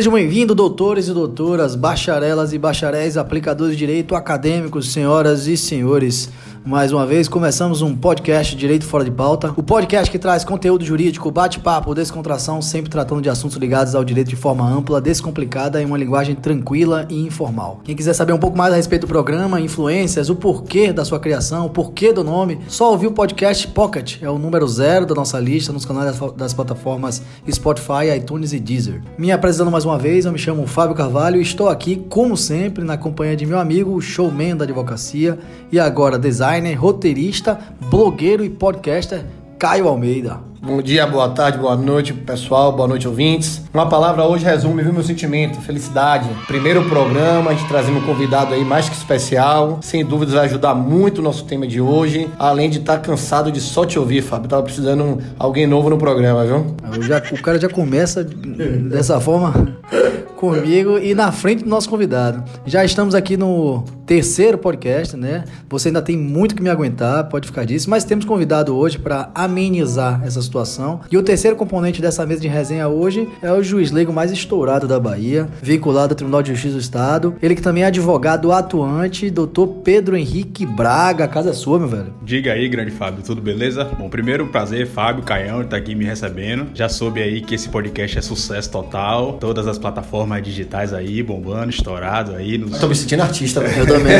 Sejam bem-vindos, doutores e doutoras, bacharelas e bacharéis, aplicadores de direito, acadêmicos, senhoras e senhores. Mais uma vez, começamos um podcast Direito Fora de Pauta. O podcast que traz conteúdo jurídico, bate-papo, descontração, sempre tratando de assuntos ligados ao direito de forma ampla, descomplicada, em uma linguagem tranquila e informal. Quem quiser saber um pouco mais a respeito do programa, influências, o porquê da sua criação, o porquê do nome, só ouvir o podcast Pocket. É o número zero da nossa lista nos canais das, plataformas Spotify, iTunes e Deezer. Me apresentando mais uma vez, eu me chamo Fábio Carvalho e estou aqui, como sempre, na companhia de meu amigo, showman da advocacia e agora designer designer, roteirista, blogueiro e podcaster Caio Almeida. Bom dia, boa tarde, boa noite, pessoal, boa noite, ouvintes. Uma palavra hoje resume viu, meu sentimento, felicidade. Primeiro programa, a gente trazendo um convidado aí mais que especial. Sem dúvidas vai ajudar muito o nosso tema de hoje. Além de estar tá cansado de só te ouvir, Fábio. Tava precisando de alguém novo no programa, viu? Já, o cara já começa dessa forma comigo e na frente do nosso convidado. Já estamos aqui no terceiro podcast, né? Você ainda tem muito que me aguentar, pode ficar disso, mas temos convidado hoje para amenizar essa situação. E o terceiro componente dessa mesa de resenha hoje é o juiz leigo mais estourado da Bahia, vinculado ao Tribunal de Justiça do Estado. Ele que também é advogado atuante, doutor Pedro Henrique Braga. A casa é sua, meu velho. Diga aí, grande Fábio, tudo beleza? Bom, primeiro prazer, Fábio Caião, tá aqui me recebendo. Já soube aí que esse podcast é sucesso total. Todas as plataformas digitais aí, bombando, estourado aí. Nos... Tô me sentindo artista, velho. Eu também,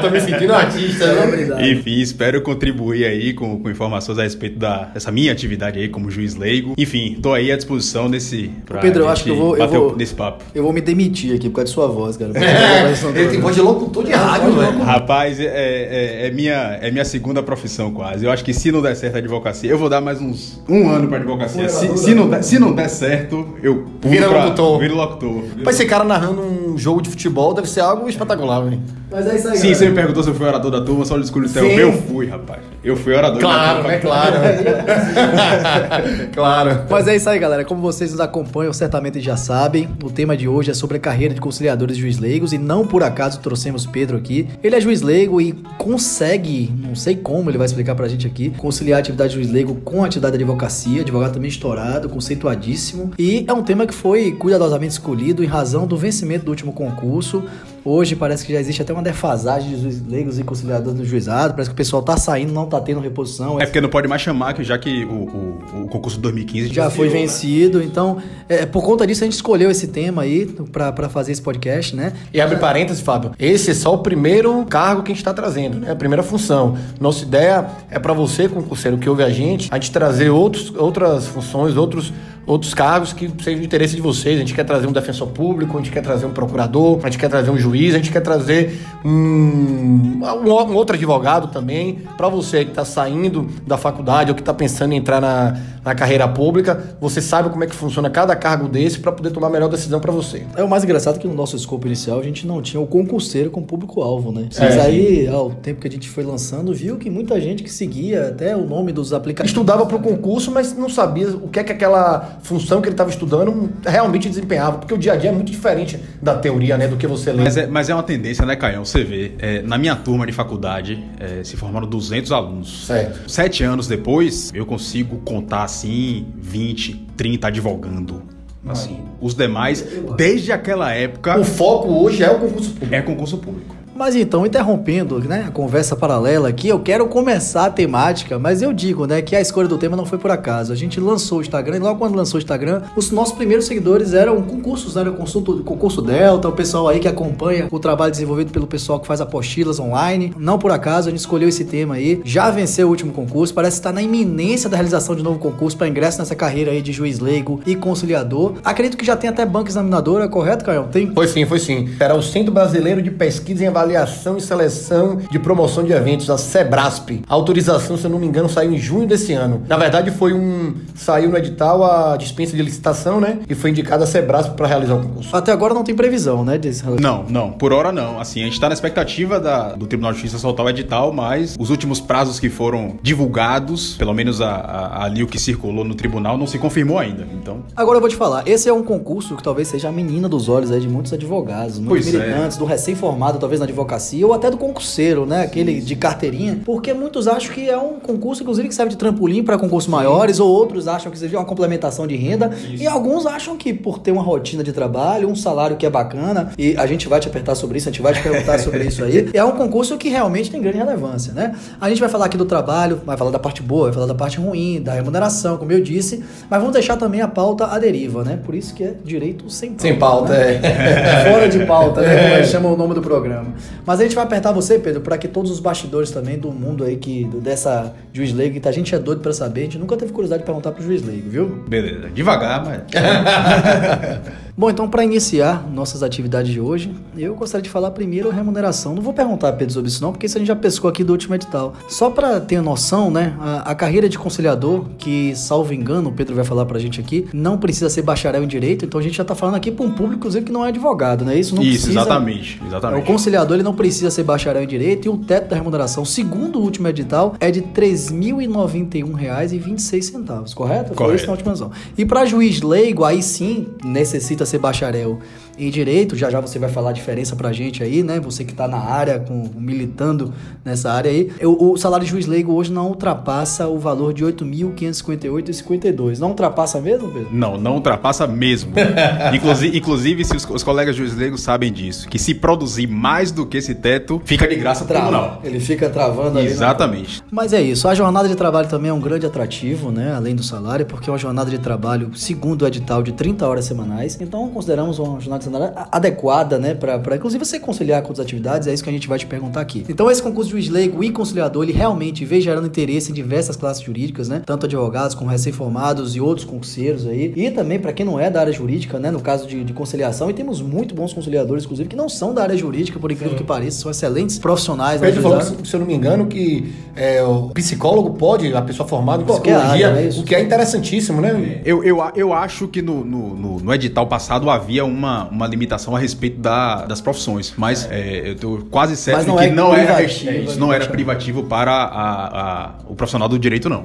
Tô me sentindo artista, né? Enfim, espero contribuir aí com, com informações a respeito da essa minha atividade aí como juiz leigo. Enfim, tô aí à disposição desse. Pedro, eu acho que eu vou. Eu vou nesse papo. Eu vou me demitir aqui por causa de sua voz, cara. É, ele tem voz de locutor de rádio, velho. Rapaz, é, é, é, minha, é minha segunda profissão quase. Eu acho que se não der certo a advocacia, eu vou dar mais uns um ano pra advocacia. Se, se, não, der, se não der certo, eu vira locutor. Vira locutor. Mas esse cara narrando um jogo de futebol deve ser algo espetacular, velho. Mas é isso aí. Sim, você me perguntou se eu fui orador da turma, só o discurso Eu fui, rapaz. Eu fui orador claro, da turma. Claro, né? Claro. claro. Mas é isso aí, galera. Como vocês nos acompanham, certamente já sabem, o tema de hoje é sobre a carreira de conciliadores e juiz leigos e não por acaso trouxemos Pedro aqui. Ele é juiz leigo e consegue, não sei como ele vai explicar pra gente aqui, conciliar a atividade de juiz leigo com a atividade de advocacia, advogado também estourado, conceituadíssimo. E é um tema que foi cuidadosamente escolhido em razão do vencimento do último concurso Hoje parece que já existe até uma defasagem de leigos e conciliadores do juizado. Parece que o pessoal tá saindo, não tá tendo reposição. É porque não pode mais chamar, que já que o, o, o concurso de 2015 já foi né? vencido. Né? Então, é, por conta disso, a gente escolheu esse tema aí para fazer esse podcast, né? E abre parênteses, Fábio. Esse é só o primeiro cargo que a gente está trazendo, né? A primeira função. Nossa ideia é para você, concurseiro, que ouve a gente, a gente trazer outros, outras funções, outros outros cargos que sejam de interesse de vocês. A gente quer trazer um defensor público, a gente quer trazer um procurador, a gente quer trazer um juiz, a gente quer trazer um, um, outro advogado também. Para você que está saindo da faculdade ou que está pensando em entrar na, na carreira pública, você sabe como é que funciona cada cargo desse para poder tomar a melhor decisão para você. É o mais engraçado que no nosso escopo inicial a gente não tinha o concurseiro como público-alvo, né? É, Mas é, aí, ao tempo que a gente foi lançando, viu que muita gente que seguia até o nome dos aplicativos. Estudava para o concurso, mas não sabia o que é que aquela função que ele estava estudando realmente desempenhava, porque o dia a dia é muito diferente da teoria, né, do que você lê. Mas é, mas é uma tendência, né, Caião? Você vê, é, na minha turma de faculdade é, se formaram 200 alunos. Certo. Sete anos depois, eu consigo contar assim 20, 30 advogando. Assim, os demais, desde aquela época. O foco hoje é o concurso público. É concurso público. Mas então, interrompendo né, a conversa paralela aqui, eu quero começar a temática, mas eu digo né, que a escolha do tema não foi por acaso. A gente lançou o Instagram e logo quando lançou o Instagram, os nossos primeiros seguidores eram concursos, né, o consulto, concurso Delta, o pessoal aí que acompanha o trabalho desenvolvido pelo pessoal que faz apostilas online. Não por acaso, a gente escolheu esse tema aí. Já venceu o último concurso, parece estar na iminência da realização de novo concurso para ingresso nessa carreira aí de juiz leigo e conciliador. Acredito que já tem até banca examinadora, correto, Caio? Tem? Foi sim, foi sim. Era o Centro Brasileiro de Pesquisa em Avaliação Avaliação e Seleção de Promoção de Eventos, a SEBRASP. A autorização, se eu não me engano, saiu em junho desse ano. Na verdade, foi um. Saiu no edital a dispensa de licitação, né? E foi indicada a SEBRASP para realizar o concurso. Até agora não tem previsão, né? Desse... Não, não. Por hora não. Assim, a gente está na expectativa da, do Tribunal de Justiça soltar o edital, mas os últimos prazos que foram divulgados, pelo menos a, a, ali o que circulou no tribunal, não se confirmou ainda. Então. Agora eu vou te falar, esse é um concurso que talvez seja a menina dos olhos aí de muitos advogados, muitos é. militantes, é. do recém-formado, talvez na advocacia advocacia ou até do concurseiro, né? Aquele de carteirinha, porque muitos acham que é um concurso, inclusive, que serve de trampolim para concursos maiores, ou outros acham que seja uma complementação de renda, e alguns acham que por ter uma rotina de trabalho, um salário que é bacana, e a gente vai te apertar sobre isso, a gente vai te perguntar sobre isso aí, é um concurso que realmente tem grande relevância, né? A gente vai falar aqui do trabalho, vai falar da parte boa, vai falar da parte ruim, da remuneração, como eu disse, mas vamos deixar também a pauta à deriva, né? Por isso que é direito sem pauta. Sem pauta, né? é. Fora de pauta, né? Como gente chama o nome do programa. Mas a gente vai apertar você, Pedro, para que todos os bastidores também do mundo aí que dessa juiz leigo, que a gente é doido para saber, a gente nunca teve curiosidade de perguntar pro juiz leigo, viu? Beleza, devagar, mas. Bom, então para iniciar nossas atividades de hoje, eu gostaria de falar primeiro a remuneração. Não vou perguntar, Pedro, sobre isso não, porque isso a gente já pescou aqui do último edital. Só para ter noção, né, a, a carreira de conciliador, que, salvo engano, o Pedro vai falar pra gente aqui, não precisa ser bacharel em direito, então a gente já tá falando aqui para um público, inclusive, que não é advogado, né? Isso não Isso, precisa... exatamente. É, O Exatamente. conciliador ele não precisa ser bacharel em direito e o teto da remuneração, segundo o último edital, é de R$ 3.091,26, correto? Foi Correto. isso na última visão. E para juiz leigo, aí sim necessita ser bacharel em direito. Já já você vai falar a diferença pra gente aí, né? Você que tá na área, com, militando nessa área aí. O, o salário de juiz leigo hoje não ultrapassa o valor de R$ 8.558,52. Não ultrapassa mesmo, Pedro? Não, não ultrapassa mesmo. inclusive, inclusive se os, os colegas juízes leigos sabem disso, que se produzir mais do que esse teto, fica de graça pro tribunal. Ele fica travando na- Exatamente. Mas é isso, a jornada de trabalho também é um grande atrativo, né? Além do salário, porque é uma jornada de trabalho, segundo o edital, de 30 horas semanais. Então consideramos uma jornada de adequada, né? Pra, pra inclusive você conciliar com outras atividades, é isso que a gente vai te perguntar aqui. Então esse concurso de juiz leigo e conciliador, ele realmente vem gerando interesse em diversas classes jurídicas, né? Tanto advogados como recém-formados e outros concurseiros aí. E também para quem não é da área jurídica, né? No caso de, de conciliação, e temos muito bons conciliadores, inclusive, que não são da área jurídica, por incrível que pareça, são excelentes profissionais. na Pedro falou, se eu não me engano, que é, o psicólogo pode, a pessoa formada em psicologia, área, é isso? o que é interessantíssimo, né? Eu, eu, eu acho que no, no, no- no edital passado havia uma, uma limitação a respeito da- das profissões, mas é, eu tô quase certo não que é não era, privativo, é, isso não era privativo para a- a- o profissional do direito, não.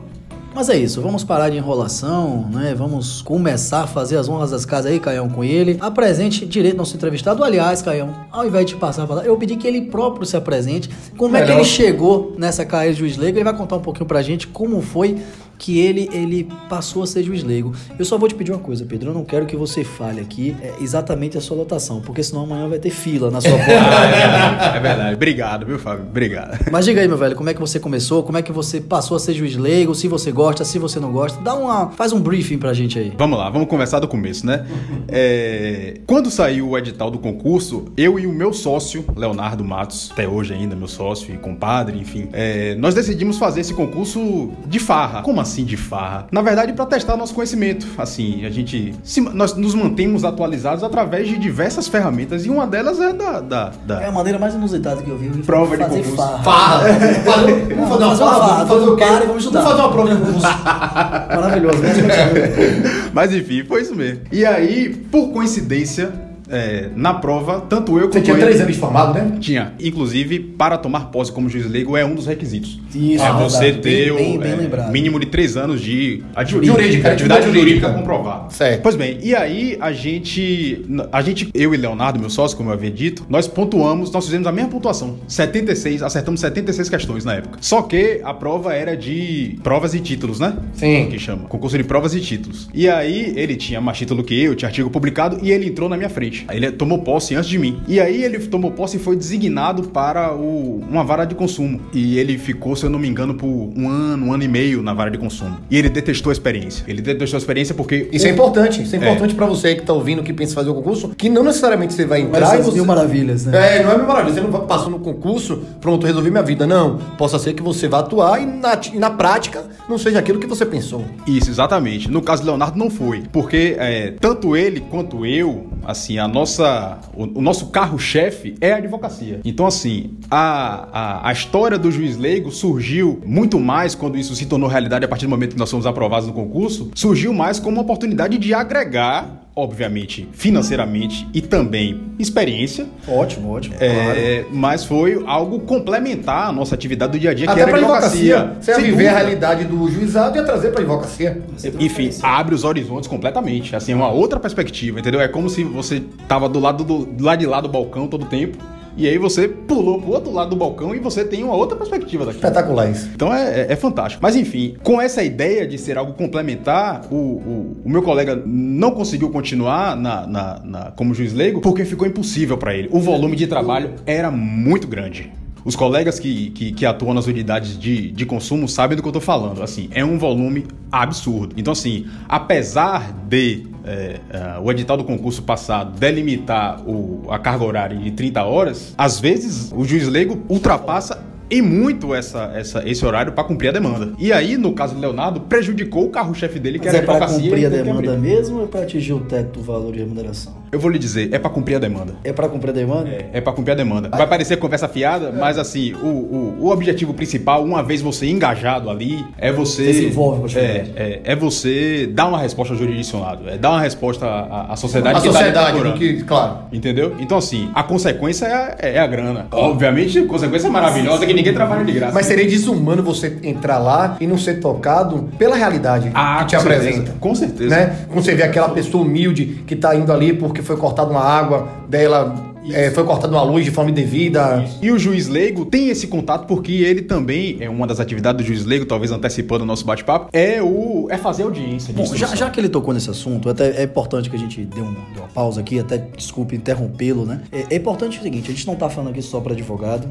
Mas é isso, vamos parar de enrolação, né? Vamos começar a fazer as honras das casas aí, Caião, com ele. Apresente direito nosso entrevistado. Aliás, Caião, ao invés de passar a palavra, eu pedi que ele próprio se apresente. Como é que ele chegou nessa carreira de juiz leigo? Ele vai contar um pouquinho pra gente como foi que ele, ele passou a ser juiz leigo. Eu só vou te pedir uma coisa, Pedro. Eu não quero que você fale aqui é, exatamente a sua lotação, porque senão amanhã vai ter fila na sua porta. é verdade. Obrigado, viu, Fábio? Obrigado. Mas diga aí, meu velho, como é que você começou? Como é que você passou a ser juiz leigo? Se você gosta, se você não gosta, dá uma, faz um briefing pra gente aí. Vamos lá, vamos começar do começo, né? É, quando saiu o edital do concurso, eu e o meu sócio, Leonardo Matos, até hoje ainda meu sócio e compadre, enfim, é, nós decidimos fazer esse concurso de farra. Como assim de farra? Na verdade, para testar nosso conhecimento. Assim, a gente. se- nós nos mantemos atualizados através de diversas ferramentas e uma delas é da. da, da- É a maneira mais inusitada que eu vi. eu Prova de concurso. farra. Farra. Vamos fazer, vamos fazer uma farra, vamos fazer o e vamos estudar. Vamos fazer uma prova de concurso. Maravilhoso. Mas enfim, foi isso mesmo. E aí, por coincidência, é, na prova, tanto eu Você quanto tinha três anos de formado, né? Tinha. Inclusive, para tomar posse como juiz leigo é um dos requisitos. Isso, é é você verdade. ter Bem- o bem é, mínimo de três anos de ati- Jurídica, atividade atividade jurídica jurídica. comprovada. Certo. Pois bem, e aí a gente, a gente, eu e Leonardo, meu sócio, como eu havia dito, nós pontuamos, nós fizemos a mesma pontuação. 76, acertamos 76 questões na época. Só que a prova era de provas e títulos, né? Sim. Que chama. Concurso de provas e títulos. E aí ele tinha mais título que eu, tinha artigo publicado e ele entrou na minha frente. Aí Ele tomou posse antes de mim. E aí ele tomou posse e foi designado para o, uma vara de consumo. E ele ficou, se eu não me engano, por um ano, um ano e meio na vara de consumo. E ele detestou a experiência. Ele detestou a experiência porque. Isso é o- importante. Isso é importante pra você que tá ouvindo, que pensa em fazer o concurso, que não necessariamente você vai entrar Mas e essas você... mil maravilhas, né? É, não é mil maravilha. Você não passou no concurso, pronto, resolvi minha vida. Não. Possa ser que você vá atuar e na, e na prática não seja aquilo que você pensou. Isso, exatamente. No caso do Leonardo não foi, porque é, tanto ele quanto eu, assim, a nossa, o, o nosso carro-chefe é a advocacia. Então, assim, a, a, a história do juiz leigo surgiu muito mais quando isso se tornou realidade a partir do momento que nós fomos aprovados no concurso, surgiu mais como uma oportunidade de agregar, obviamente, financeiramente e também experiência. Ótimo, ótimo. é, Mas foi algo complementar a nossa atividade do dia a dia, que Até era pra a advocacia. advocacia. Você ia Sem viver a realidade do juizado e ia trazer pra advocacia. Enfim, abre os horizontes completamente. Assim, é uma outra perspectiva, entendeu? É como se você tava do lado do, do lado de lá do balcão todo o tempo e aí você pulou pro outro lado do balcão e você tem uma outra perspectiva daqui. Espetacular isso. Então é, é, é fantástico. Mas enfim, com essa ideia de ser algo complementar, o, o, o meu colega não conseguiu continuar na, na, na, como juiz leigo porque ficou impossível para ele. O volume de trabalho era muito grande. Os colegas que, que, que, atuam nas unidades de, de consumo sabem do que eu estou falando. Assim, é um volume absurdo. Então, assim, apesar de é, é, o edital do concurso passado delimitar o, a carga horária de 30 horas, às vezes o juiz leigo ultrapassa e muito essa, essa, esse horário para cumprir a demanda. E aí, no caso do Leonardo, prejudicou o carro-chefe dele, que Mas era é a para advocacia. cumprir a e tem que demanda mesmo ou é para atingir o teto do valor de remuneração? Eu vou lhe dizer, é para cumprir a demanda. É para cumprir a demanda? É, é para cumprir a demanda. Vai parecer conversa fiada, mas assim, o, o, o objetivo principal, uma vez você engajado ali, é você. Você se envolve com é, é, é você dar uma resposta ao jurisdicionado, é dar uma resposta à, à sociedade A que tá sociedade, do que, claro. Entendeu? Então, assim, a consequência é, é a grana. Obviamente, a consequência é maravilhosa que ninguém trabalha de graça. Mas seria desumano você entrar lá e não ser tocado pela realidade Ah, que te certeza, apresenta. com certeza. Né? Quando você vê aquela pessoa humilde que tá indo ali porque foi cortada uma água dela, é, foi cortada uma luz de forma indevida. E o juiz leigo tem esse contato porque ele também é uma das atividades do juiz leigo, talvez antecipando o nosso bate-papo, é o é fazer audiência. de Bom, já, já que ele tocou nesse assunto, até é importante que a gente dê, um- dê uma pausa aqui, até desculpe interrompê-lo, né? É, é importante o seguinte, a gente não tá falando aqui só para advogado,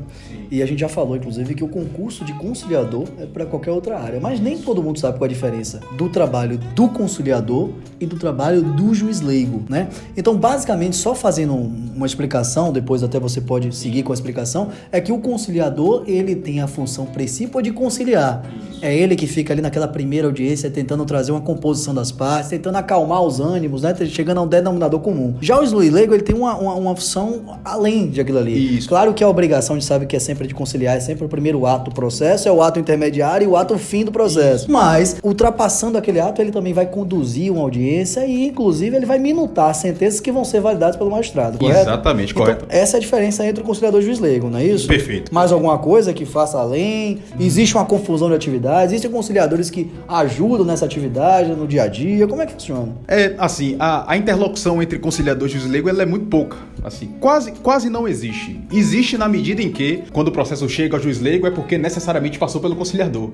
e a gente já falou, inclusive, que o concurso de conciliador é para qualquer outra área, mas nem todo mundo sabe qual é a diferença do trabalho do conciliador e do trabalho do juiz leigo, né? Então, basicamente, só fazendo um- uma explicação, depois até você pode seguir com a explicação, é que o conciliador, ele tem a função principal de conciliar. É ele que fica ali naquela primeira audiência tentando trazer uma composição das partes, tentando acalmar os ânimos, né? Chegando a um denominador comum. Já o leigo, ele tem uma, uma, uma função além de aquilo ali. Isso. Claro que a obrigação, gente sabe que é sempre de conciliar, é sempre o primeiro ato do processo, é o ato intermediário e o ato fim do processo. Mas, ultrapassando aquele ato, ele também vai conduzir uma audiência e, inclusive, ele vai minutar sentenças que vão ser validadas pelo magistrado, correto? Exatamente, Então, correto. essa é a diferença entre o conciliador e o juiz leigo, não é isso? Perfeito. Mais alguma coisa que faça além? Existe uma confusão de atividades? Existem conciliadores que ajudam nessa atividade no dia a dia? Como é que funciona? É, assim, a, a interlocução entre conciliador e juiz leigo ela é muito pouca. Assim, quase, quase não existe. Existe na medida em que, quando o processo chega ao juiz leigo, é porque necessariamente passou pelo conciliador.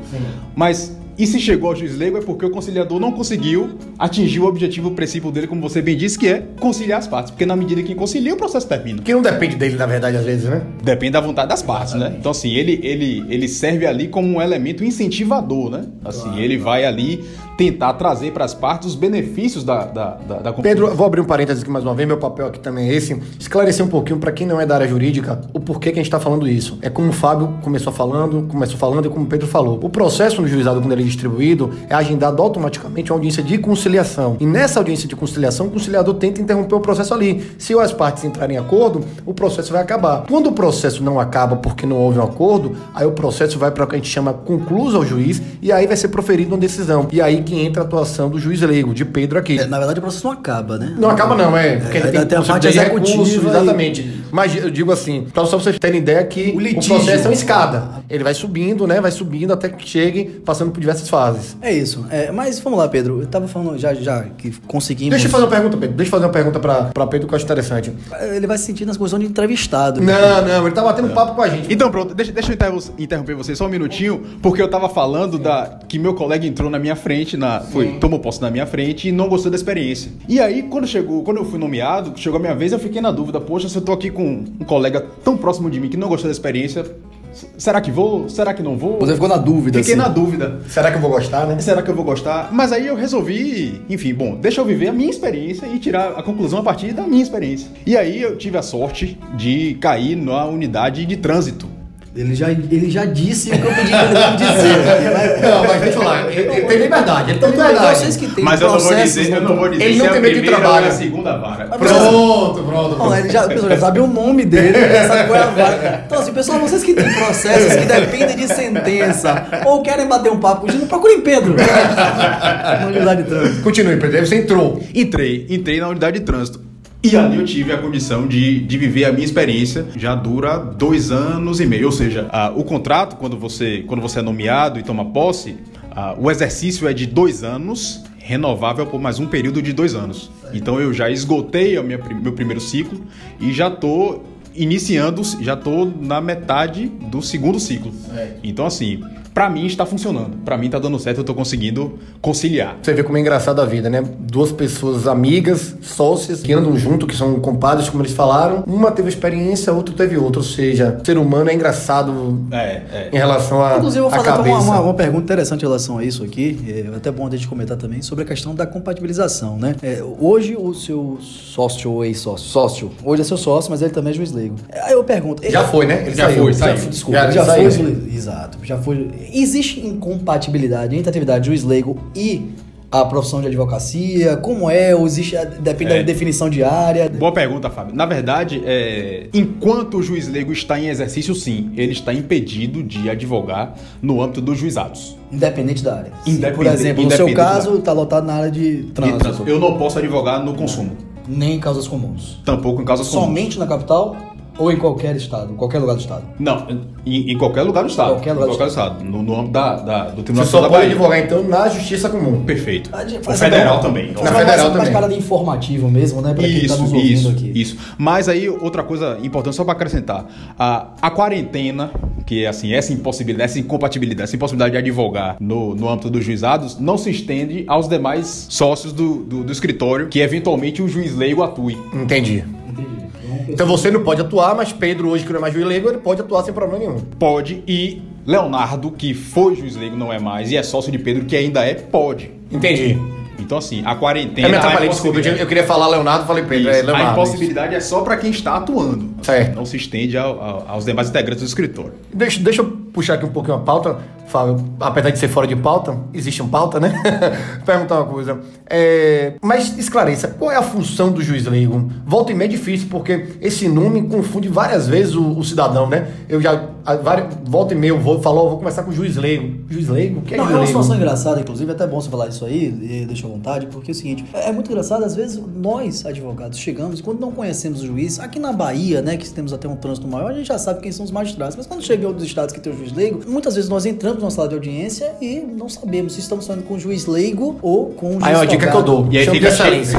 Mas, e se chegou ao juiz leigo, é porque o conciliador não conseguiu atingir o objetivo princípio dele, como você bem disse, que é conciliar as partes. Porque na medida que concilia, o processo termina. Que não depende dele, na verdade, às vezes, né? Depende da vontade das partes, né? Então, assim, ele, ele, ele serve ali como um elemento incentivador, né? Assim, ele vai ali tentar trazer para as partes os benefícios da, da, da, da Pedro, vou abrir um parênteses aqui mais uma vez, meu papel aqui também é esse, esclarecer um pouquinho para quem não é da área jurídica o porquê que a gente está falando isso. É como o Fábio começou falando, começou falando e como o Pedro falou. O processo no juizado, quando ele é distribuído, é agendado automaticamente uma audiência de conciliação. E nessa audiência de conciliação, o conciliador tenta interromper o processo ali. Se as partes entrarem em acordo, o processo vai acabar. Quando o processo não acaba porque não houve um acordo, aí o processo vai para o que a gente chama concluso ao juiz e aí vai ser proferida uma decisão. E aí que entra a atuação do juiz leigo, de Pedro aqui. É, na verdade, o processo não acaba, né? Não acaba não, é. Porque É, ainda ainda tem a parte de executiva recurso, e- Exatamente. Mas eu digo assim, pra só vocês terem ideia que O o, litígio. processo é uma escada. Ele vai subindo, né? Vai subindo até que chegue, passando por diversas fases. É isso. É, mas vamos lá, Pedro. Eu tava falando já, já que conseguimos. Deixa eu fazer uma pergunta, Pedro. Deixa eu fazer uma pergunta pra, pra Pedro que eu acho interessante. Ele vai se sentir nas condições de entrevistado. Não, não, ele tá batendo papo com a gente. Então pronto, deixa, deixa eu inter- interromper você só um minutinho, porque eu tava falando da que meu colega entrou na minha frente, na, foi, tomou posse na minha frente e não gostou da experiência. E aí, quando chegou, quando eu fui nomeado, chegou a minha vez, eu fiquei na dúvida, poxa, se eu tô aqui com um colega tão próximo de mim que não gostou da experiência, será que vou? Será que não vou? Você ficou na dúvida, Fiquei assim. na dúvida. Será que eu vou gostar, né? Será que eu vou gostar? Mas aí eu resolvi, enfim, bom, deixa eu viver a minha experiência e tirar a conclusão a partir da minha experiência. E aí eu tive a sorte de cair na unidade de trânsito. Ele já, ele já disse o que eu pedi pra ele não dizer. Não, mas deixa eu falar. Ele, ele tem liberdade, ele tem liberdade. vocês que têm Mas eu não vou dizer, eu não vou dizer Ele não é tem medo de trabalho. a segunda vara. Pronto, pronto. Não, ele já, a pessoa já sabe o nome dele, já sabe qual é a vaga. Então, assim, pessoal, vocês que têm processos que dependem de sentença ou querem bater um papo com o Gino, procurem Pedro. Na unidade de trânsito. Continue, Pedro. Você entrou. Entrei, entrei na unidade de trânsito. E ali eu tive a condição de, de viver a minha experiência. Já dura dois anos e meio. Ou seja, ah, o contrato, quando você, quando você é nomeado e toma posse, o exercício é de dois anos, renovável por mais um período de dois anos. Então eu já esgotei o meu primeiro ciclo e já tô iniciando, já tô na metade do segundo ciclo. É. Então, assim, pra mim está funcionando. Pra mim tá dando certo, eu tô conseguindo conciliar. Você vê como é engraçado a vida, né? Duas pessoas amigas, sócias, que andam junto, que são compadres, como eles falaram. Uma teve experiência, a outra teve outra. Ou seja, ser humano é engraçado É, é. em relação a, Inclusive, eu vou a fazer uma, uma, uma pergunta interessante em relação a isso aqui. É até bom a gente comentar também sobre a questão da compatibilização, né? É, hoje o seu sócio ou ex-sócio, sócio, hoje é seu sócio, mas ele também é juiz leigo. Aí eu pergunto. Já ele- foi, né? Ele Já saiu. foi, Já, saiu. desculpa, Já- já, saiu. foi. Exato, já foi. Existe incompatibilidade entre a atividade de juiz leigo e a profissão de advocacia? Como é? Ou existe, depende É. da definição diária? Boa pergunta, Fábio. Na verdade, é, enquanto o juiz leigo está em exercício, sim, ele está impedido de advogar no âmbito dos juizados. Independente da área. Independente- por exemplo, no seu caso, está lotado na área de trânsito. Então, Eu não posso advogar no consumo, Nem em causas comuns. tampouco em causas comuns. Somente na capital ou em qualquer estado, qualquer lugar do estado? Não, em, em qualquer lugar do estado. Qualquer lugar em do qualquer estado. No, no âmbito da, da- do Tribunal Você só da pode Bahia. advogar, então, na justiça comum. Perfeito. A gente O federal também. Na federal mais também. cara de informativo mesmo, né? Pra quem tá Isso, nos ouvindo isso, aqui. isso. Mas aí, outra coisa importante, só para acrescentar. A, a quarentena, que é assim, essa impossibilidade, essa incompatibilidade, essa impossibilidade de advogar no, no âmbito dos juizados, não se estende aos demais sócios do, do, do escritório, que eventualmente o juiz leigo atue. Entendi. Então você não pode atuar, mas Pedro, hoje que não é mais juiz leigo, ele pode atuar sem problema nenhum. Pode, e Leonardo, que foi juiz leigo, não é mais, e é sócio de Pedro, que ainda é, pode. Entendi. Então, assim, a quarentena. Eu me a atrapalhei, desculpa. Eu, queria falar Leonardo, falei Pedro. É Isso. a Leonardo. impossibilidade é só para quem está atuando. Certo. Não se estende ao- ao- aos demais integrantes do escritório. Deixa, deixa eu puxar aqui um pouquinho a pauta, Fábio. Apesar de ser fora de pauta, existe um pauta, né? Perguntar uma coisa. É, mas esclareça, qual é a função do juiz leigo? Volta e meia é difícil, porque esse nome confunde várias vezes o, o cidadão, né? Eu já, a, várias, volta e meia eu vou falar, eu vou começar com o juiz leigo. Juiz leigo? O que é Não, é juiz uma leigo? situação engraçada, inclusive, é até bom você falar isso aí, deixa à vontade, porque é o seguinte, é é muito engraçado, às vezes nós, advogados, chegamos, quando não conhecemos o juiz, aqui na Bahia, né, que temos até um trânsito maior, a gente já sabe quem são os magistrados, mas quando chega em outros estados que tem o juiz leigo, muitas vezes nós entramos na sala de audiência e não sabemos se estamos falando com o juiz leigo ou com o juiz Aí é uma dica que eu dou. E aí fica excelência.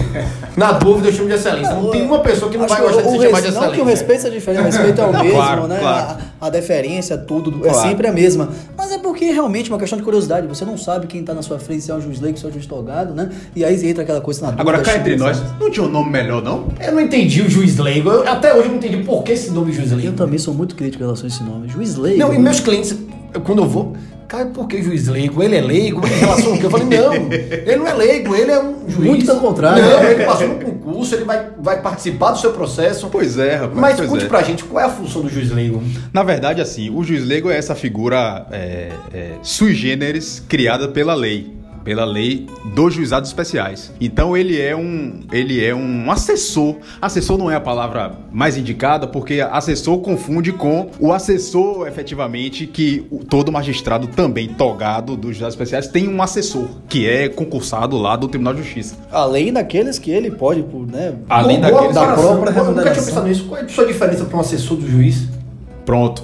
Na dúvida, eu chamo de excelência. Não tem uma pessoa que não Acho vai gostar de se chamar de res- Não que o excelência. respeito seja diferente, o respeito é o mesmo, claro, né? claro. A, a deferência, tudo, é Claro. sempre a mesma. Mas é porque realmente é uma questão de curiosidade. Você não sabe quem tá na sua frente, se é um juiz leigo, se é um juiz togado, né? E aí entra aquela coisa na dúvida. Agora, cá entre nós, não tinha um nome melhor, não? Eu não entendi o juiz leigo. Eu- até hoje eu não entendi por que esse nome juiz leigo. Eu também sou muito crítico em relação a esse nome. Juiz leigo. Não, e meus clientes, quando eu vou, cara, por que juiz leigo? Ele é leigo? Em relação ao quê? Eu falei, não, ele não é leigo, ele é um juiz. Muito pelo contrário. Não, ele passou no concurso, ele vai, vai participar do seu processo. Pois é, rapaz. Mas conte é. pra gente, qual é a função do juiz leigo? Na verdade, assim, o juiz leigo é essa figura é, é, sui generis criada pela lei. Pela lei dos juizados especiais. Então ele é um ele é um assessor. Assessor não é a palavra mais indicada, porque assessor confunde com o assessor, efetivamente, que todo magistrado também togado dos juizados especiais tem um assessor, que é concursado lá do Tribunal de Justiça. Além daqueles que ele pode, por, né? Além daqueles- da própria Eu nunca tinha remuneração. pensado nisso. Qual é a sua diferença para um assessor do juiz? Pronto.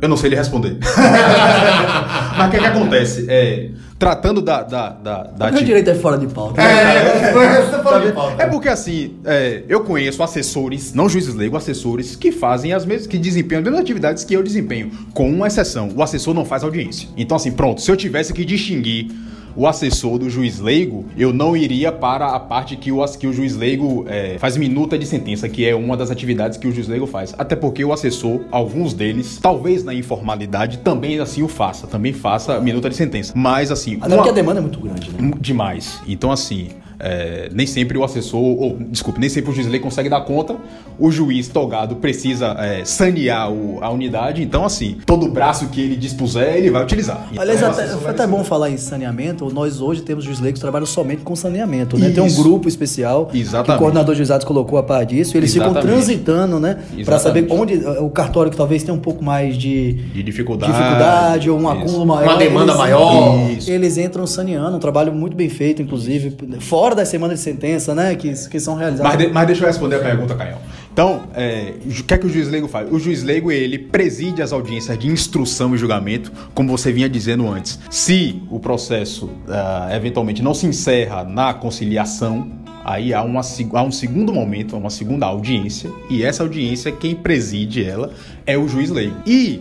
Eu não sei lhe responder. Mas o que, que acontece? É, tratando da, da, da, da ati- direito é fora de pauta. É, você falou de pauta. É porque assim, é, eu conheço assessores, não juízes leigos, assessores que fazem as mesmas, que desempenham as mesmas atividades que eu desempenho, com uma exceção: o assessor não faz audiência. Então, assim, pronto, se eu tivesse que distinguir o assessor do juiz leigo, eu não iria para a parte que o, que o juiz leigo é, faz minuta de sentença, que é uma das atividades que o juiz leigo faz. Até porque o assessor, alguns deles, talvez na informalidade, também assim o faça, também faça minuta de sentença. Mas assim, Até uma- porque a demanda é muito grande, né? demais. Então, assim, é, nem sempre o assessor, ou desculpe, nem sempre o juiz lei consegue dar conta. O juiz togado precisa é, sanear o- a unidade. Então, assim, todo braço que ele dispuser, ele vai utilizar. Então, Aliás, o até, foi vai até decidir. bom falar em saneamento. Nós hoje temos juiz leigos que trabalham somente com saneamento, né? Tem um Isso. grupo especial que o Exatamente. coordenador de juizados colocou a par disso. E eles ficam Exatamente. transitando, né? Para saber Exatamente. onde o cartório que talvez tenha um pouco mais de De dificuldade. dificuldade ou um Isso. acúmulo maior. Uma demanda eles- maior. Eles, eles entram saneando, um trabalho muito bem feito, inclusive, fora das semanas de sentença, né? Que, que são realizadas. Mas, de- mas deixa eu responder a pergunta, Caio. Então, é, o que é que o juiz leigo faz? O juiz leigo, ele preside as audiências de instrução e julgamento, como você vinha dizendo antes. Se o processo, ah, eventualmente, não se encerra na conciliação, aí há, uma, há um segundo momento, uma segunda audiência, e essa audiência, quem preside ela é o juiz leigo. E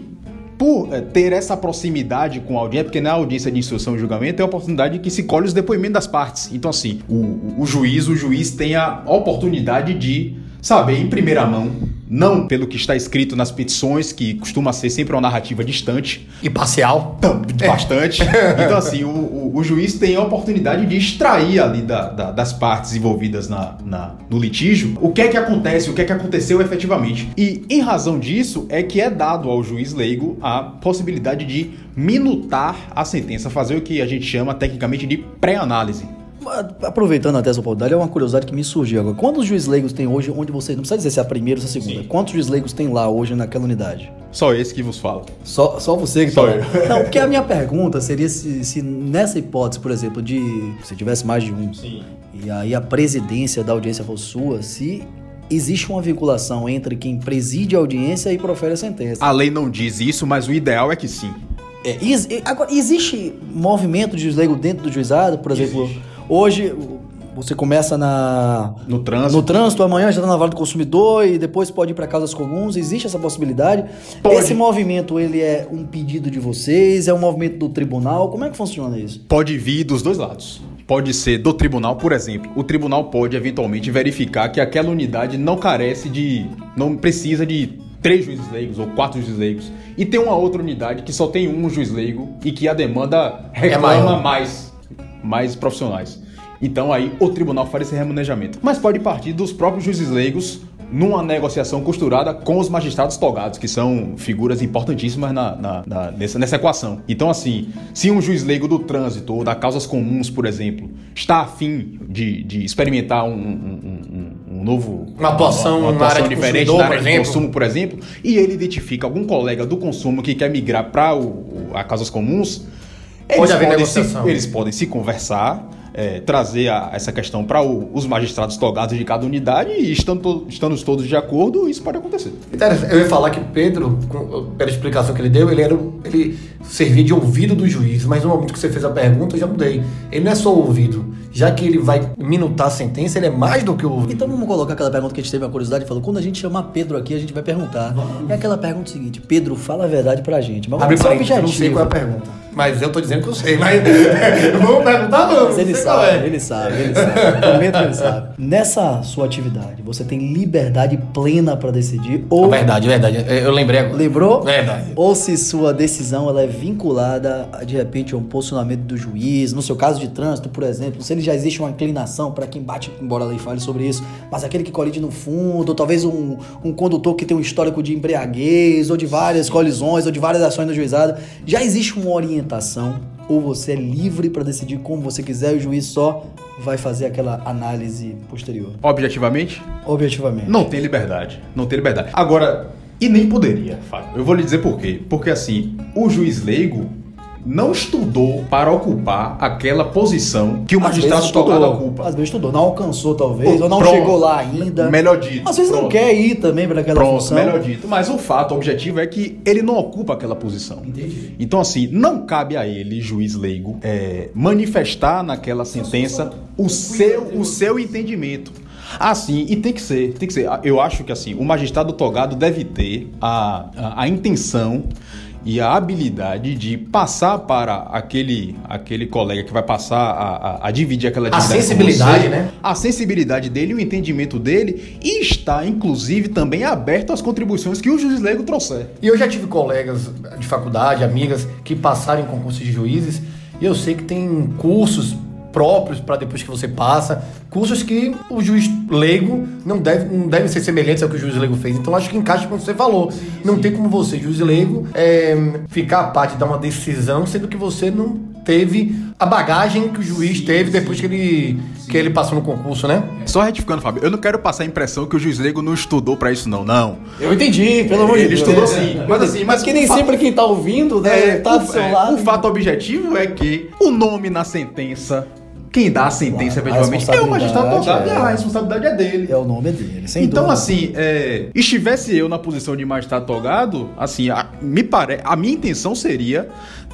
por eh, ter essa proximidade com a audiência, porque na audiência de instrução e julgamento é a oportunidade que se colhe os depoimentos das partes. Então, assim, o, o juiz, o juiz tem a oportunidade de saber em primeira mão, não pelo que está escrito nas petições, que costuma ser sempre uma narrativa distante. E parcial. Bastante. Então, assim, o, o, o, juiz tem a oportunidade de extrair ali da, da, das partes envolvidas na, na, no litígio o que é que acontece, o que é que aconteceu efetivamente. E, em razão disso, é que é dado ao juiz leigo a possibilidade de minutar a sentença, fazer o que a gente chama tecnicamente de pré-análise. Aproveitando até essa oportunidade, é uma curiosidade que me surgiu agora. Quantos juiz leigos tem hoje onde você. Não precisa dizer se é a primeira ou se é a segunda. Sim. Quantos juiz leigos tem lá hoje naquela unidade? Só esse que vos fala. Só, só você que só fala. Eu. Não, porque a minha pergunta seria se, se nessa hipótese, por exemplo, de. Se tivesse mais de um. Sim. E aí a presidência da audiência for sua, se existe uma vinculação entre quem preside a audiência e profere a sentença. A lei não diz isso, mas o ideal é que sim. É, agora, existe movimento de juiz leigo dentro do juizado, por exemplo? Existe Hoje você começa na no trânsito, no trânsito amanhã já está na vara do consumidor e depois pode ir para casas comuns. Existe essa possibilidade? Pode. Esse movimento ele é um pedido de vocês? É um movimento do tribunal? Como é que funciona isso? Pode vir dos dois lados. Pode ser do tribunal, por exemplo. O tribunal pode eventualmente verificar que aquela unidade não carece de, não precisa de três juízes leigos ou quatro juízes leigos e tem uma outra unidade que só tem um juiz leigo e que a demanda é reclama é mais mais profissionais. Então aí o tribunal faz esse remanejamento. Mas pode partir dos próprios juízes leigos numa negociação costurada com os magistrados togados, que são figuras importantíssimas na, na, na, nessa, nessa equação. Então, assim, se um juiz leigo do trânsito ou da causas comuns, por exemplo, está afim de, de experimentar um, um, um, um novo. Uma atuação, uma, uma atuação diferente na área de consumo, por exemplo, e ele identifica algum colega do consumo que quer migrar para a causas comuns eles Pode haver negociação. Se, eles podem se conversar, é, trazer a, essa questão para os magistrados togados de cada unidade e estando, estando todos de acordo, isso pode acontecer. Eu ia falar que Pedro, com, pela explicação que ele deu, ele, era, ele servia de ouvido do juiz, mas no momento que você fez a pergunta, eu já mudei. Ele não é só ouvido já que ele vai minutar a sentença, ele é mais do que o. Então vamos colocar aquela pergunta que a gente teve a curiosidade e falou: quando a gente chamar Pedro aqui, a gente vai perguntar. Vamos. É aquela pergunta seguinte: Pedro, fala a verdade pra gente. Mas Abre parênteses, eu não sei qual é a pergunta. Mas eu tô dizendo que eu sei, mas vamos perguntar, não. Mas ele sabe, ele sabe, ele sabe. Prometo que ele sabe. Nessa sua atividade, você tem liberdade plena para decidir ou. Verdade, verdade. Eu lembrei agora. Lembrou? Verdade. Ou se sua decisão ela é vinculada, de repente, a um posicionamento do juiz, no seu caso de trânsito, por exemplo, se ele já existe uma inclinação para quem bate, embora a lei fale sobre isso, mas aquele que colide no fundo, ou talvez um, um condutor que tem um histórico de embriaguez, ou de várias colisões, ou de várias ações no juizado, já existe uma orientação, ou você é livre para decidir como você quiser e o juiz só vai fazer aquela análise posterior. Objetivamente? Objetivamente. Não tem liberdade. Não tem liberdade. Agora, e nem poderia, Fábio. Eu vou lhe dizer por quê. Porque assim, o juiz leigo não estudou para ocupar aquela posição que o magistrado togado ocupa. Às vezes estudou, não alcançou talvez, ou não pronto, chegou lá ainda. Melhor dito. Às vezes pronto. não quer ir também para aquela pronto, função. melhor dito. Mas o fato objetivo é que ele não ocupa aquela posição. Entendi. Então assim, não cabe a ele, juiz leigo, é, manifestar naquela sentença o seu, o seu entendimento. Assim, e tem que ser, tem que ser. Eu acho que assim, o magistrado togado deve ter a, a, a intenção e a habilidade de passar para aquele, aquele colega que vai passar a, a, a dividir aquela atividade. A sensibilidade, você, né? A sensibilidade dele, o entendimento dele e está, inclusive, também aberto às contribuições que o juiz leigo trouxer. E eu já tive colegas de faculdade, amigas, que passaram em concurso de juízes e eu sei que tem cursos próprios para depois que você passa, cursos que o juiz leigo não deve, não deve ser semelhantes ao que o juiz leigo fez. Então acho que encaixa com o que você falou. Não tem como você, juiz leigo, é, ficar a parte de dar uma decisão, sendo que você não teve a bagagem que o juiz teve depois que ele, que ele passou no concurso, né? Só retificando, Fábio, eu não quero passar a impressão que o juiz leigo não estudou para isso, não. Não. Eu entendi, pelo amor de Deus. Ele estudou sim. Mas assim, mas que nem sempre quem tá ouvindo, né, é, tá do seu é, lado. O fato objetivo é que o nome na sentença quem dá a sentença, efetivamente, é o magistrado togado é, e a responsabilidade é dele. É o nome dele, sem Então, dúvida. assim, é, estivesse eu na posição de magistrado togado, assim, a, me pare, a minha intenção seria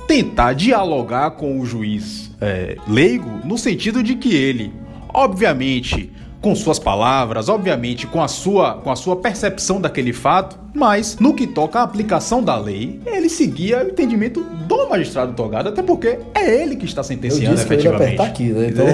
tentar dialogar com o juiz é, leigo no sentido de que ele, obviamente, com suas palavras, obviamente com a sua, com a sua percepção daquele fato, mas no que toca à aplicação da lei, ele seguia o entendimento do magistrado togado, até porque é ele que está sentenciando eu disse que efetivamente. Eu ia apertar aqui, né? Então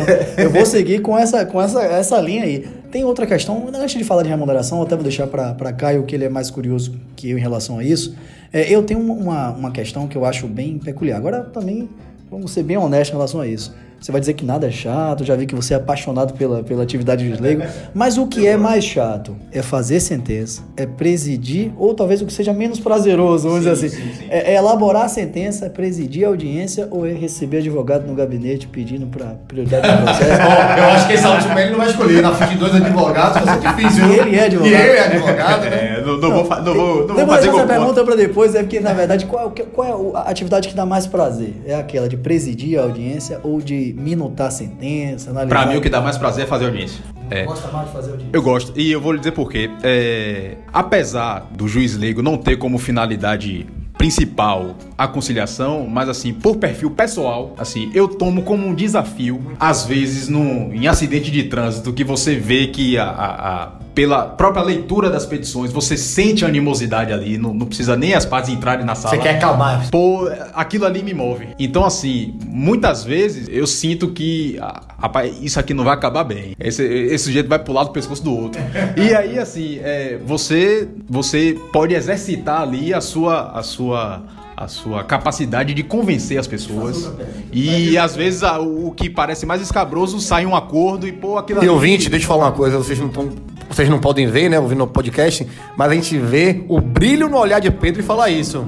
eu vou seguir com essa, com essa, essa linha aí. Tem outra questão, antes de falar de remuneração, eu até vou deixar para Caio, que ele é mais curioso que eu em relação a isso. É, eu tenho uma, uma questão que eu acho bem peculiar. Agora também, vamos ser bem honestos em relação a isso. Você vai dizer que nada é chato, já vi que você é apaixonado pela, pela atividade de leigo. Mas o que é mais chato é fazer sentença, é presidir, ou talvez o que seja menos prazeroso, vamos sim, dizer assim. Sim, sim. É, é, elaborar a sentença, é presidir a audiência ou é receber advogado no gabinete pedindo para prioridade do processo. eu acho que esse último ele não vai escolher. Na frente de dois advogados vai ser difícil. E ele é advogado. E ele é advogado. Né? É, não, não, não, vou, não vou, não vou fazer essa pergunta para depois, é porque, na verdade, qual, qual é a atividade que dá mais prazer? É aquela de presidir a audiência ou de minutar a sentença? sentença, analisar. Pra mim, o que dá mais prazer é fazer audiência. É. Gosta mais de fazer audiência? Eu gosto. E eu vou lhe dizer por quê. É, apesar do juiz leigo não ter como finalidade principal a conciliação, mas assim, por perfil pessoal, assim, eu tomo como um desafio, às vezes, no, em acidente de trânsito, que você vê que a, a, a pela própria leitura das petições, você sente a animosidade ali, não, não, precisa nem as partes entrarem na sala. Você quer acalmar. Pô, aquilo ali me move. Então, assim, muitas vezes eu sinto que, rapaz, isso aqui não vai acabar bem. Esse, esse sujeito vai pular do pescoço do outro. e aí, assim, é, você, você pode exercitar ali a sua, a sua a sua capacidade de convencer as pessoas. E às vezes a, o que parece mais escabroso sai um acordo e pô, aquilo E ouvinte, deixa eu falar uma coisa, vocês não estão vocês não podem ver, né, ouvindo o podcast, mas a gente vê o brilho no olhar de Pedro e fala isso.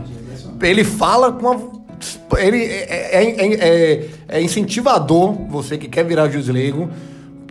Ele fala com uma ele é, é, é, é, é incentivador, você que quer virar juiz leigo,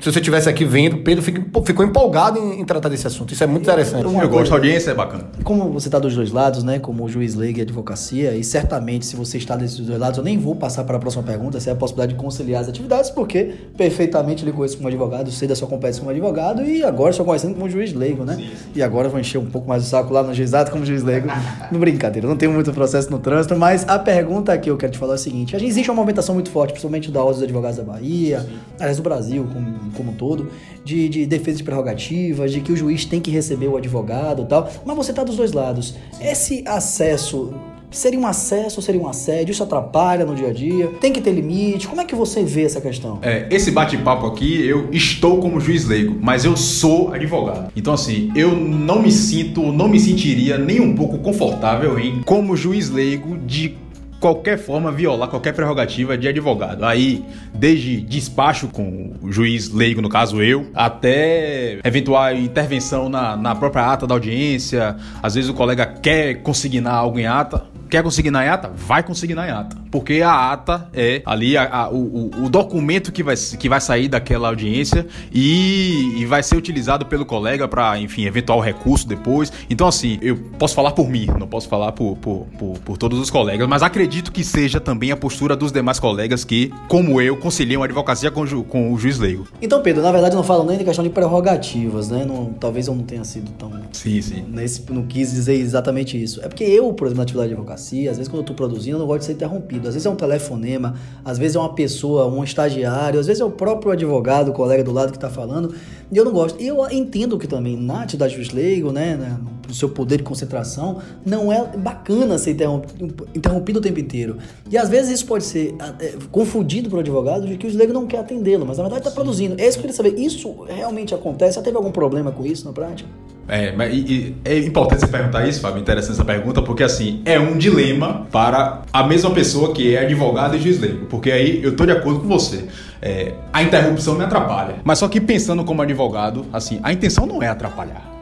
se você tivesse aqui vendo, Pedro ficou empolgado em, em, tratar desse assunto. Isso é muito interessante. Eu, eu gosto, a audiência é bacana. Como você está dos dois lados, né? Como juiz leigo e advocacia, e certamente se você está desses dois lados, eu nem vou passar para a próxima pergunta, se é a possibilidade de conciliar as atividades, porque perfeitamente lhe conheço como advogado, sei da sua competência como advogado e agora estou conhecendo como juiz leigo, né? Sim, sim. E agora vou encher um pouco mais o saco lá no juizado como juiz leigo. no brincadeira, não tenho muito processo no trânsito, mas a pergunta que eu quero te falar é a seguinte: existe uma movimentação muito forte, principalmente da Ordem dos Advogados da Bahia, aliás, do Brasil como, como um todo de, de defesa de prerrogativas, de que o juiz tem que receber o advogado e tal, mas você está dos dois lados. Esse acesso Seria um acesso, seria um assédio? Isso atrapalha no dia a dia? Tem que ter limite? Como é que você vê essa questão? É, esse bate-papo aqui, eu estou como juiz leigo, mas eu sou advogado. Então, assim, eu não me sinto, não me sentiria nem um pouco confortável em, como juiz leigo, de qualquer forma violar qualquer prerrogativa de advogado. Aí, desde despacho com o juiz leigo, no caso eu, até eventual intervenção na, na própria ata da audiência. Às vezes o colega quer consignar algo em ata. Quer conseguir na ata? Vai conseguir na ata. Porque a ata é ali a, a, o, o, documento que vai, que vai sair daquela audiência e, e vai ser utilizado pelo colega para, enfim, eventual recurso depois. Então, assim, eu posso falar por mim, não posso falar por, por, por, por todos os colegas, mas acredito que seja também a postura dos demais colegas que, como eu, conciliam a advocacia com, ju, com o juiz leigo. Então, Pedro, na verdade, não falo nem de questão de prerrogativas, né? Não, talvez eu não tenha sido tão. Sim, sim. Nesse, não quis dizer exatamente isso. É porque eu, por exemplo, na atividade de advocacia, advocacia, às vezes quando eu estou produzindo, eu não gosto de ser interrompido. Às vezes é um telefonema, às vezes é uma pessoa, um estagiário, às vezes é o próprio advogado, o colega do lado que está falando, e eu não gosto. E eu entendo que também na atividade de leigo, né, né, no seu poder de concentração, não é bacana ser interrompido o tempo inteiro. E às vezes isso pode ser é, confundido o advogado de que o leigo não quer atendê-lo, mas na verdade está produzindo. É isso que eu queria saber. Isso realmente acontece? Já teve algum problema com isso na prática? É, mas e, e, é importante você perguntar isso, Fábio. Interessante essa pergunta, porque assim, é um dilema para a mesma pessoa que é advogado e juiz leigo. Porque aí eu tô de acordo com você. É, a interrupção me atrapalha. Mas só que pensando como advogado, assim, a intenção não é atrapalhar.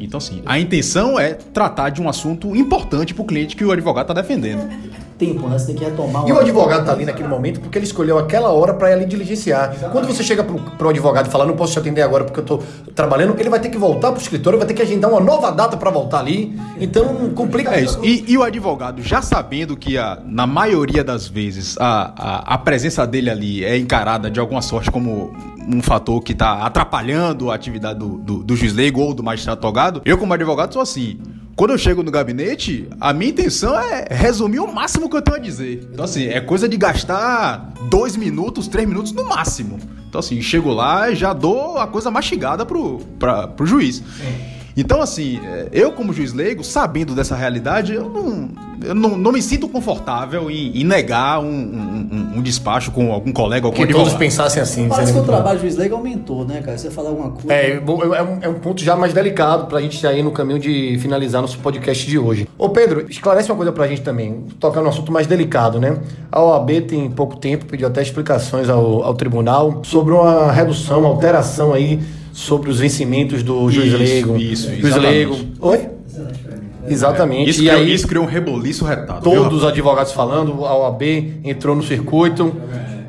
Então, assim, a intenção é tratar de um assunto importante para o cliente que o advogado está defendendo tempo, né? Você tem que retomar. E o advogado tá ali naquele momento porque ele escolheu aquela hora para ali diligenciar. Exatamente. Quando você chega pro, pro advogado e fala, não posso te atender agora porque eu tô trabalhando, ele vai ter que voltar pro escritório, vai ter que agendar uma nova data para voltar ali. Então, complica. É isso. E, e, o advogado, já sabendo que a, na maioria das vezes a, a, a presença dele ali é encarada de alguma sorte como um fator que está atrapalhando a atividade do, do, do juiz leigo ou do magistrado togado, eu como advogado sou assim. Quando eu chego no gabinete, a minha intenção é resumir o máximo que eu tenho a dizer. Então, assim, é coisa de gastar dois minutos, três minutos no máximo. Então, assim, chego lá e já dou a coisa mastigada pro, pra, pro juiz. Sim. Então, assim, é, eu como juiz leigo, sabendo dessa realidade, eu não, eu não, não me sinto confortável em, em negar um, um, um, despacho com algum colega ou com Que todos pensassem assim. Parece que o trabalho do juiz leigo aumentou, né, cara? Você falar alguma coisa... É, é, é, um, é um ponto já mais delicado pra gente ir no caminho de finalizar nosso podcast de hoje. Ô Pedro, esclarece uma coisa pra gente também, tocar num assunto mais delicado, né? A OAB tem pouco tempo, pediu até explicações ao, ao tribunal sobre uma redução, uma alteração aí sobre os vencimentos do juiz leigo. Isso, isso. Juiz leigo. Oi? Exatamente. Isso, e criou, aí, isso criou um reboliço retado. Todos os advogados falando, a OAB entrou no circuito,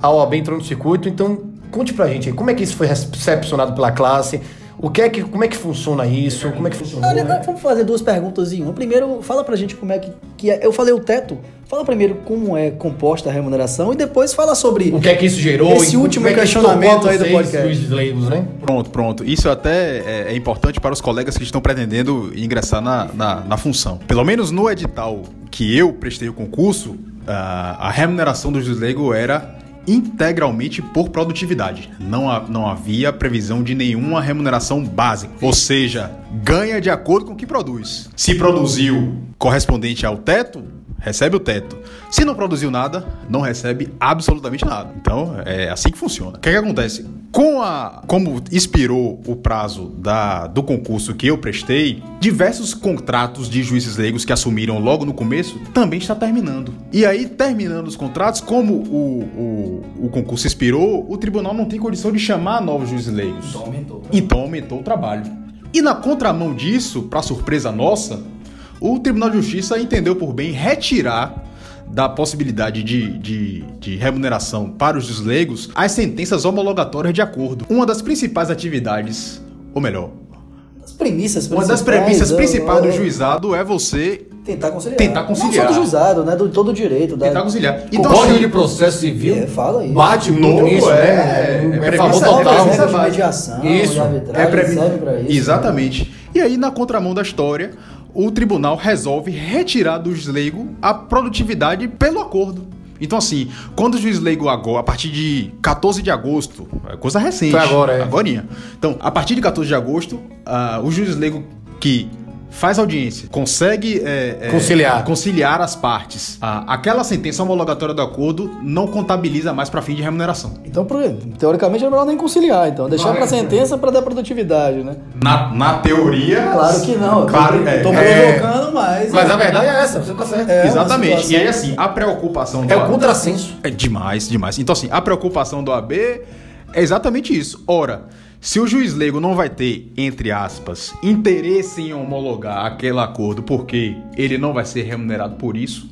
a OAB entrou no circuito. Então, conte pra gente aí, como é que isso foi recepcionado pela classe? O que é que, como é que funciona isso? Como é que funciona? Olha, vamos fazer duas perguntas em uma. Primeiro, fala pra gente como é que, que é. Eu falei o teto. Fala primeiro como é composta a remuneração e depois fala sobre o que é que isso gerou. Esse último é questionamento aí do podcast. Leigos, né? Pronto, pronto. Isso até é, é, importante para os colegas que estão pretendendo ingressar na, na, na função. Pelo menos no edital que eu prestei o concurso, a, a remuneração do juiz leigo era integralmente por produtividade. Não, não havia previsão de nenhuma remuneração básica. Ou seja, ganha de acordo com o que produz. Se produziu correspondente ao teto, recebe o teto. Se não produziu nada, não recebe absolutamente nada. Então, é assim que funciona. O que, é que acontece? Com a, como expirou o prazo da, do concurso que eu prestei, diversos contratos de juízes leigos que assumiram logo no começo também está terminando. E aí, terminando os contratos, como o, o, o concurso expirou, o tribunal não tem condição de chamar novos juízes leigos. Então aumentou. Então aumentou o trabalho. E na contramão disso, para surpresa nossa, o Tribunal de Justiça entendeu por bem retirar da possibilidade de, de, de, remuneração para os desleigos as sentenças homologatórias de acordo. Uma das principais atividades, ou melhor, as premissas uma das premissas principais do juizado é você tentar conciliar. Tentar conciliar. Não só do juizado, né? Do todo o direito. Da... Tentar conciliar. Então, o Código de Processo Civil é, fala isso. bate muito nisso, é, né? É, é, é favor total. É de mediação, isso. de arbitragem, é pre... serve para isso. Exatamente. Né? E aí, na contramão da história, o tribunal resolve retirar do juiz leigo a produtividade pelo acordo. Então, assim, quando o juiz leigo agora, a partir de 14 de agosto, é coisa recente. Foi agora, é. Agorinha. Então, a partir de 14 de agosto, uh, o juiz leigo que faz audiência, consegue é, é, conciliar. conciliar as partes, a, aquela sentença homologatória do acordo não contabiliza mais para fim de remuneração. Então, teoricamente, é melhor nem conciliar, então. Deixar para a sentença para dar produtividade, né? Na, na teoria. Claro que não. Claro, é, tô é, provocando, mas. Mas a verdade é essa, você tá certo. É, Exatamente. E aí, assim, a preocupação É o contrassenso. É demais, demais. Então, assim, a preocupação do AB é exatamente isso. Ora. Se o juiz leigo não vai ter, entre aspas, interesse em homologar aquele acordo porque ele não vai ser remunerado por isso,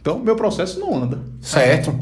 então meu processo não anda. Certo.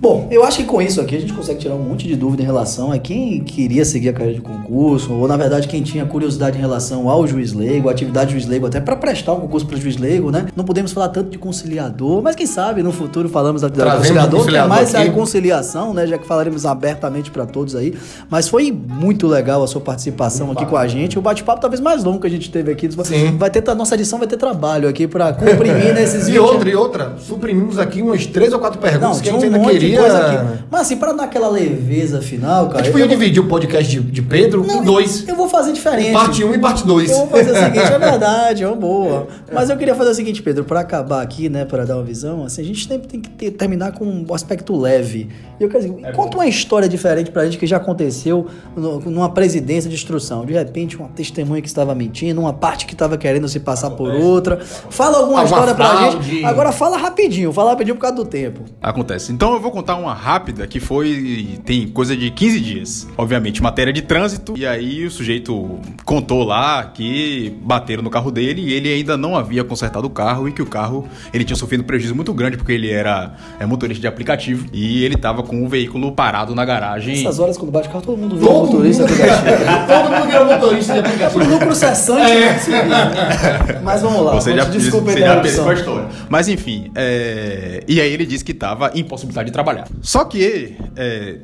Bom, eu acho que com isso aqui a gente consegue tirar um monte de dúvida em relação a quem queria seguir a carreira de concurso, ou na verdade quem tinha curiosidade em relação ao juiz leigo, a atividade de juiz leigo, até para prestar um concurso para juiz leigo, né? Não podemos falar tanto de conciliador, mas quem sabe no futuro falamos da atividade conciliador, conciliador, que é mais aqui. a conciliação, né? Já que falaremos abertamente para todos aí. Mas foi muito legal a sua participação aqui com a gente. O bate-papo talvez mais longo que a gente teve aqui. Sim. Vai ter, a nossa edição vai ter trabalho aqui para comprimir nesses E outra, e outra, suprimimos aqui umas três ou quatro perguntas Não, que a gente um ainda coisa aqui. Mas assim, para dar aquela leveza final, cara. A gente podia dividir o podcast de, de Pedro não, em dois. Eu vou fazer diferente. Parte 1 um e parte 2. Eu vou fazer o seguinte, é verdade, é uma boa. Mas eu queria fazer o seguinte, Pedro, para acabar aqui, né, para dar uma visão, assim, a gente sempre tem que ter, terminar com um aspecto leve. E eu quero dizer, é conta bom. uma história diferente pra gente que já aconteceu no, numa presidência de instrução. De repente, uma testemunha que estava mentindo, uma parte que estava querendo se passar Acontece. por outra. Fala alguma, alguma história fraude. pra gente. Agora fala rapidinho, fala rapidinho por causa do tempo. Acontece. Então eu vou contar uma rápida que foi. tem coisa de 15 dias. Obviamente, matéria de trânsito. E aí o sujeito contou lá que bateram no carro dele e ele ainda não havia consertado o carro e que o carro ele tinha sofrido um prejuízo muito grande porque ele era é, motorista de aplicativo e ele estava com o veículo parado na garagem. Essas horas quando bate o carro, todo mundo vira todo motorista mundo... de aplicativo. todo mundo vira motorista de aplicativo. lucro cessante. É. Mas vamos lá. Você já, desculpa você já a história. Mas enfim, é... e aí ele disse que estava impossibilidade de trabalhar. Só que é,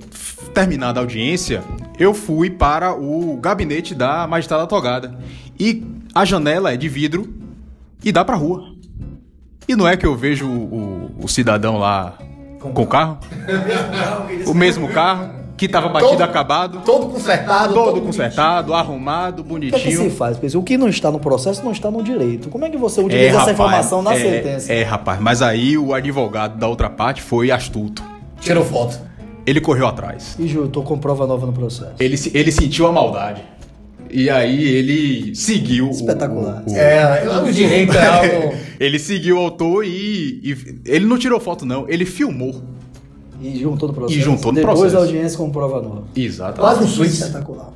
terminada a audiência, eu fui para o gabinete da magistrada togada. E a janela é de vidro e dá para rua. E não é que eu vejo o, o, o cidadão lá com, com o carro? o mesmo carro. Que tava batido Todo- acabado. Todo consertado. Todo consertado, arrumado, O que, é que se bonitinho. faz, pessoal? O que não está no processo não está no direito. Como é que você É, utiliza essa rapaz, informação na é, sentença? É, rapaz, mas aí o advogado da outra parte foi astuto. Tirou foto. Ele correu atrás. E Ju, tô com prova nova no processo. Ele, ele sentiu a maldade. E aí ele seguiu. Espetacular. o- o- É, o direito é algo. Ele seguiu o autor e, e Ele não tirou foto, não. Ele filmou. E juntou no processo. E juntou no Depois processo. a audiência com prova nova. Exato. Quase um suíte. Espetacular.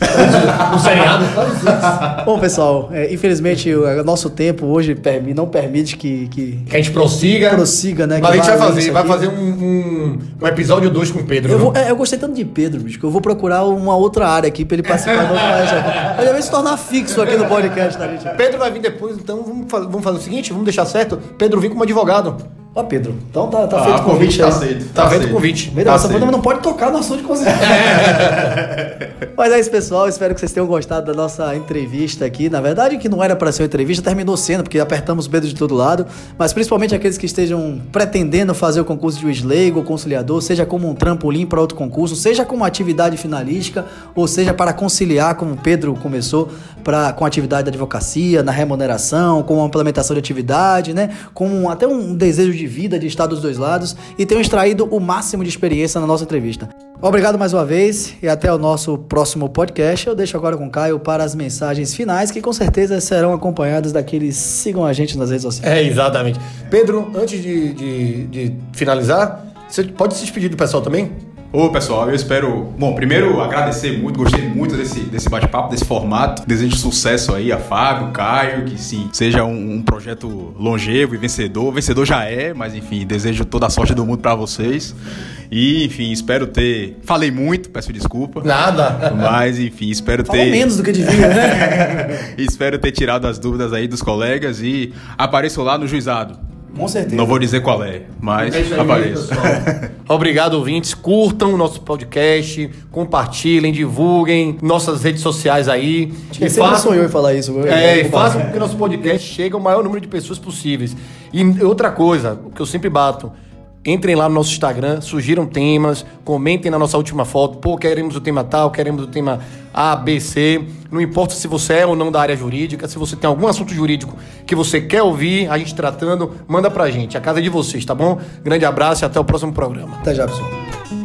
Seriado, um suíte. Bom, pessoal, é, infelizmente o o nosso tempo hoje permi- não permite que, que Que a gente prossiga. prossiga, né? Mas a que gente vai fazer, vai fazer um, um, um episódio 2 com o Pedro. Eu, vou- é, eu gostei tanto de Pedro, bicho, que eu vou procurar uma outra área aqui pra ele participar Ele vai se tornar fixo aqui no podcast, tá, gente? Pedro vai vir depois, então vamos, fa- vamos fazer o seguinte, vamos deixar certo. Pedro vem como advogado. Ó, Pedro, então tá, tá Ah, feito o convite tá aceito. Tá, feito o convite. Tá essa aceito. banda não pode tocar no assunto de cozinha. Mas é isso, pessoal. Espero que vocês tenham gostado da nossa entrevista aqui. Na verdade, que não era para ser uma entrevista, terminou sendo, porque apertamos o dedo de todo lado. Mas principalmente aqueles que estejam pretendendo fazer o concurso de juiz leigo ou conciliador, seja como um trampolim para outro concurso, seja como atividade finalística, ou seja para conciliar, como o Pedro começou, pra, com a atividade da advocacia, na remuneração, com a implementação de atividade, né? Com até um desejo de vida de estar dos dois lados e tenham extraído o máximo de experiência na nossa entrevista. Obrigado mais uma vez e até o nosso próximo podcast. Eu deixo agora com o Caio para as mensagens finais, que com certeza serão acompanhadas daqueles sigam a gente nas redes sociais. É, exatamente. Pedro, antes de, de- de finalizar, você pode se despedir do pessoal também? Ô, pessoal, eu espero. Bom, primeiro agradecer muito, gostei muito desse, desse bate-papo, desse formato. Desejo sucesso aí a Fábio, Caio, que sim, seja um, um projeto longevo e vencedor. Vencedor já é, mas enfim, desejo toda a sorte do mundo pra vocês. E, enfim, espero ter. Falei muito, peço desculpa. Nada. Mas, enfim, espero Falou ter. menos do que devia, né? espero ter tirado as dúvidas aí dos colegas e apareço lá no juizado. Com certeza. Não vou dizer qual é, mas apareço. Obrigado, ouvintes. Curtam o nosso podcast, compartilhem, divulguem nossas redes sociais aí. Ele sempre sonhou em falar isso. É, e façam com que nosso podcast chegue ao maior número de pessoas possíveis. E outra coisa, o que eu sempre bato, entrem lá no nosso Instagram, sugiram temas, comentem na nossa última foto, pô, queremos o tema tal, queremos o tema A, B, C. Não importa se você é ou não da área jurídica, se você tem algum assunto jurídico que você quer ouvir, a gente tratando, manda pra gente. A casa é de vocês, tá bom? Grande abraço e até o próximo programa. Até já, pessoal.